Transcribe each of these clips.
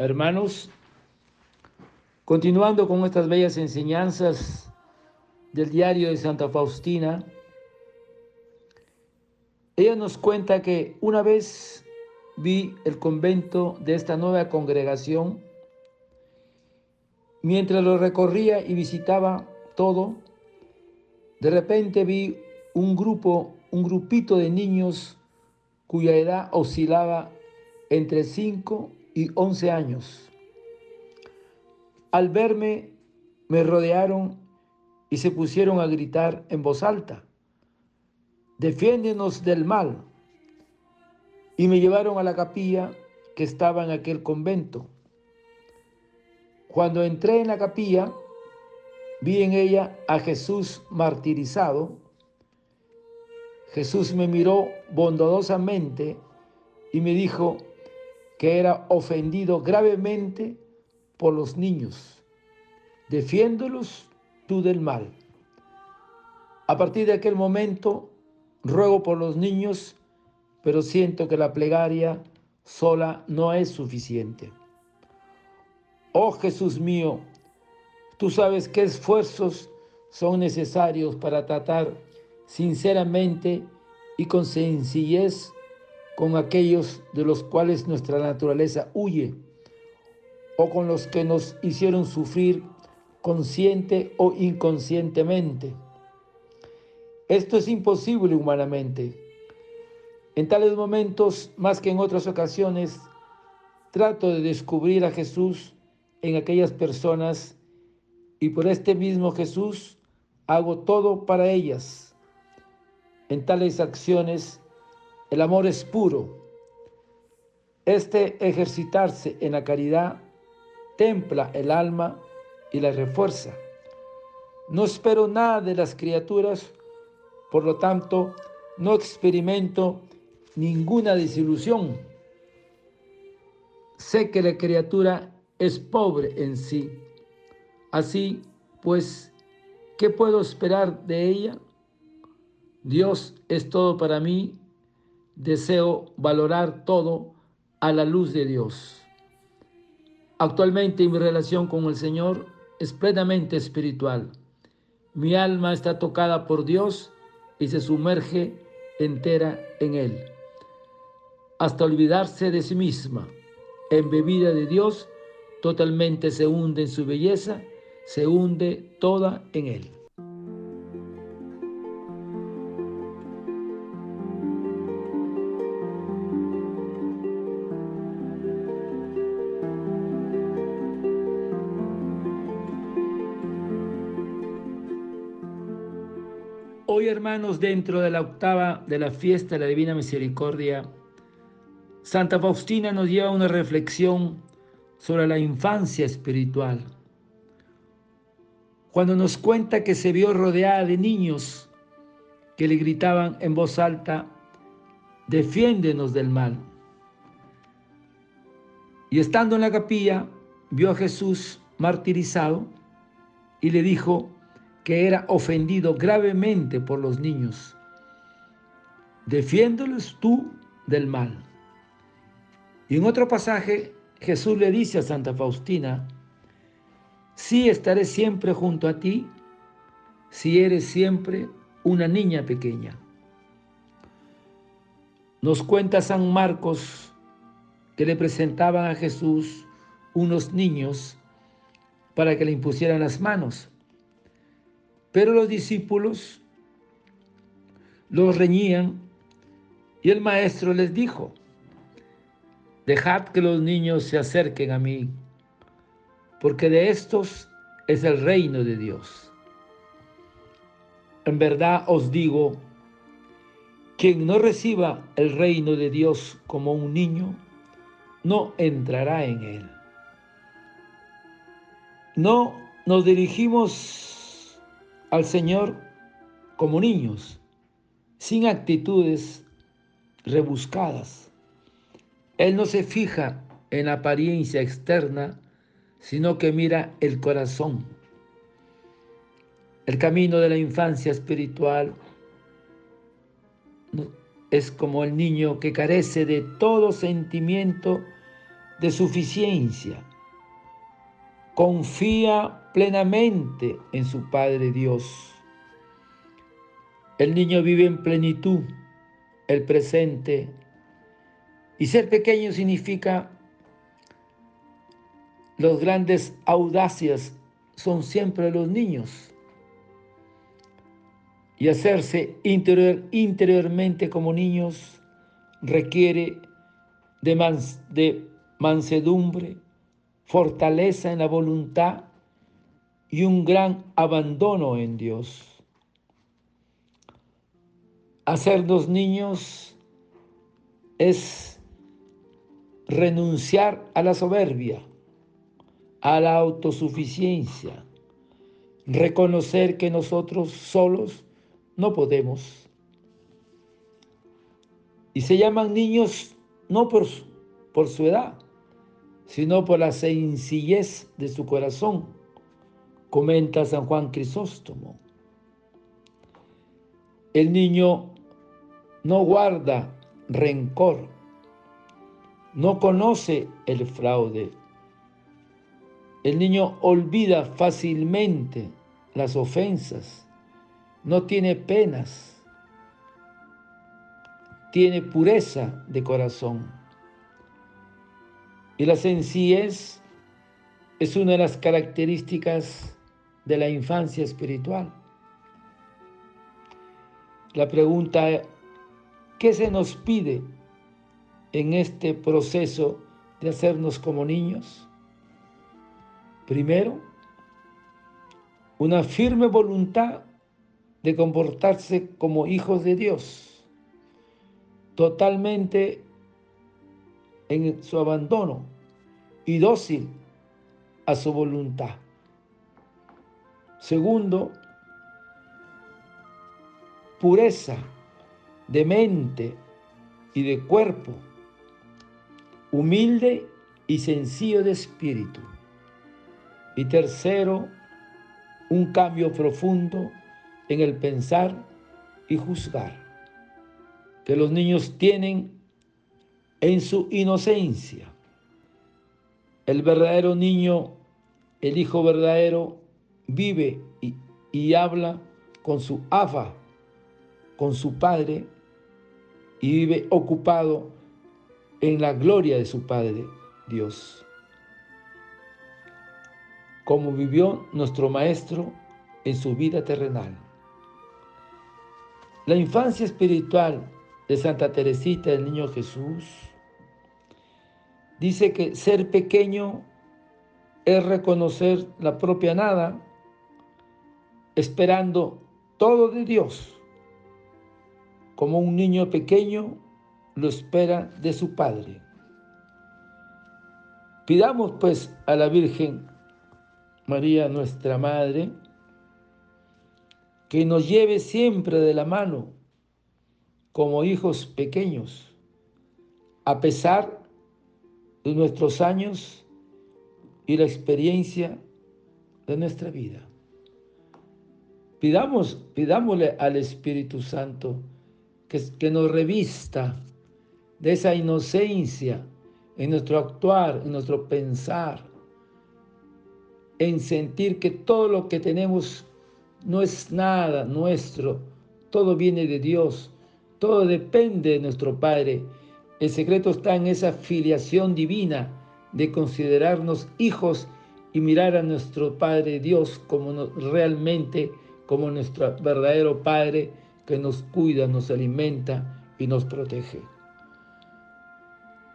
Hermanos, continuando con estas bellas enseñanzas del diario de Santa Faustina, ella nos cuenta que una vez vi el convento de esta nueva congregación, mientras lo recorría y visitaba todo, de repente vi un grupo, un grupito de niños cuya edad oscilaba entre 5 y 11 años. Al verme, me rodearon y se pusieron a gritar en voz alta, defiéndenos del mal. Y me llevaron a la capilla que estaba en aquel convento. Cuando entré en la capilla, vi en ella a Jesús martirizado. Jesús me miró bondadosamente y me dijo, que era ofendido gravemente por los niños. Defiéndolos tú del mal. A partir de aquel momento, ruego por los niños, pero siento que la plegaria sola no es suficiente. Oh Jesús mío, tú sabes qué esfuerzos son necesarios para tratar sinceramente y con sencillez con aquellos de los cuales nuestra naturaleza huye o con los que nos hicieron sufrir consciente o inconscientemente. Esto es imposible humanamente. En tales momentos, más que en otras ocasiones, trato de descubrir a Jesús en aquellas personas y por este mismo Jesús hago todo para ellas. En tales acciones el amor es puro. Este ejercitarse en la caridad templa el alma y la refuerza. No espero nada de las criaturas, por lo tanto, no experimento ninguna desilusión. Sé que la criatura es pobre en sí. Así, pues, ¿qué puedo esperar de ella? Dios es todo para mí deseo valorar todo a la luz de Dios. Actualmente mi relación con el Señor es plenamente espiritual. Mi alma está tocada por Dios y se sumerge entera en Él. Hasta olvidarse de sí misma, embebida de Dios, totalmente se hunde en su belleza, se hunde toda en Él. Hoy, hermanos, dentro de la octava de la fiesta de la Divina Misericordia, Santa Faustina nos lleva a una reflexión sobre la infancia espiritual. Cuando nos cuenta que se vio rodeada de niños que le gritaban en voz alta, defiéndenos del mal. Y estando en la capilla, vio a Jesús martirizado y le dijo, que era ofendido gravemente por los niños. Defiéndoles tú del mal. Y en otro pasaje, Jesús le dice a Santa Faustina, sí estaré siempre junto a ti si eres siempre una niña pequeña. Nos cuenta San Marcos que le presentaban a Jesús unos niños para que le impusieran las manos. Pero los discípulos los reñían y el maestro les dijo, dejad que los niños se acerquen a mí, porque de estos es el reino de Dios. En verdad os digo, quien no reciba el reino de Dios como un niño, no entrará en él. No nos dirigimos al Señor como niños, sin actitudes rebuscadas. Él no se fija en apariencia externa, sino que mira el corazón. El camino de la infancia espiritual es como el niño que carece de todo sentimiento de suficiencia. Confía plenamente en su Padre Dios. El niño vive en plenitud, el presente. Y ser pequeño significa los grandes audacias son siempre los niños. Y hacerse interior, interiormente como niños requiere de, de mansedumbre, fortaleza en la voluntad y un gran abandono en Dios. Hacernos niños es renunciar a la soberbia, a la autosuficiencia, reconocer que nosotros solos no podemos. Y se llaman niños no por, por su edad, sino por la sencillez de su corazón, comenta San Juan Crisóstomo. El niño no guarda rencor, no conoce el fraude. El niño olvida fácilmente las ofensas, no tiene penas tiene pureza de corazón. Y la sencillez es una de las características de la infancia espiritual. La pregunta, ¿qué se nos pide en este proceso de hacernos como niños? Primero, una firme voluntad de comportarse como hijos de Dios totalmente en su abandono y dócil a su voluntad. Segundo, pureza de mente y de cuerpo, humilde y sencillo de espíritu. Y tercero, un cambio profundo en el pensar y juzgar que los niños tienen en su inocencia. El verdadero niño, el hijo verdadero, vive y, habla con su afa, con su padre, y vive ocupado en la gloria de su Padre Dios. Como vivió nuestro Maestro en su vida terrenal. La infancia espiritual de Santa Teresita del Niño Jesús, dice que ser pequeño es reconocer la propia nada, esperando todo de Dios, como un niño pequeño lo espera de su Padre. Pidamos pues a la Virgen María, nuestra Madre, que nos lleve siempre de la mano como hijos pequeños, a pesar de nuestros años y la experiencia de nuestra vida. Pidamos, pidámosle al Espíritu Santo que, que nos revista de esa inocencia en nuestro actuar, en nuestro pensar, en sentir que todo lo que tenemos no es nada nuestro, todo viene de Dios, todo depende de nuestro Padre. El secreto está en esa filiación divina de considerarnos hijos y mirar a nuestro Padre Dios como realmente como nuestro verdadero Padre que nos cuida, nos alimenta y nos protege.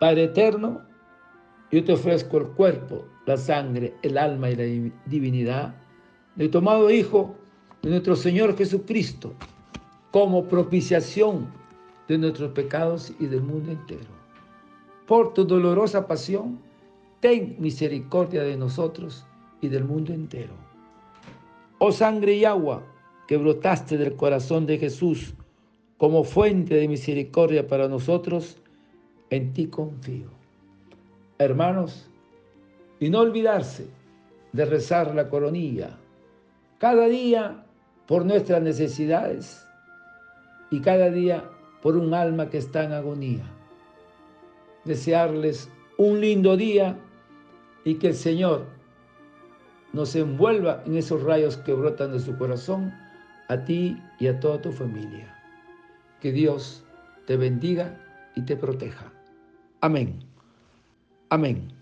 Padre eterno, yo te ofrezco el cuerpo, la sangre, el alma y la divinidad de tomado Hijo de nuestro Señor Jesucristo como propiciación de nuestros pecados y del mundo entero. Por tu dolorosa pasión, ten misericordia de nosotros y del mundo entero. Oh sangre y agua que brotaste del corazón de Jesús como fuente de misericordia para nosotros, en ti confío. Hermanos, y no olvidarse de rezar la coronilla cada día por nuestras necesidades y cada día por un alma que está en agonía. Desearles un lindo día y que el Señor nos envuelva en esos rayos que brotan de su corazón a ti y a toda tu familia. Que Dios te bendiga y te proteja. Amén. Amén.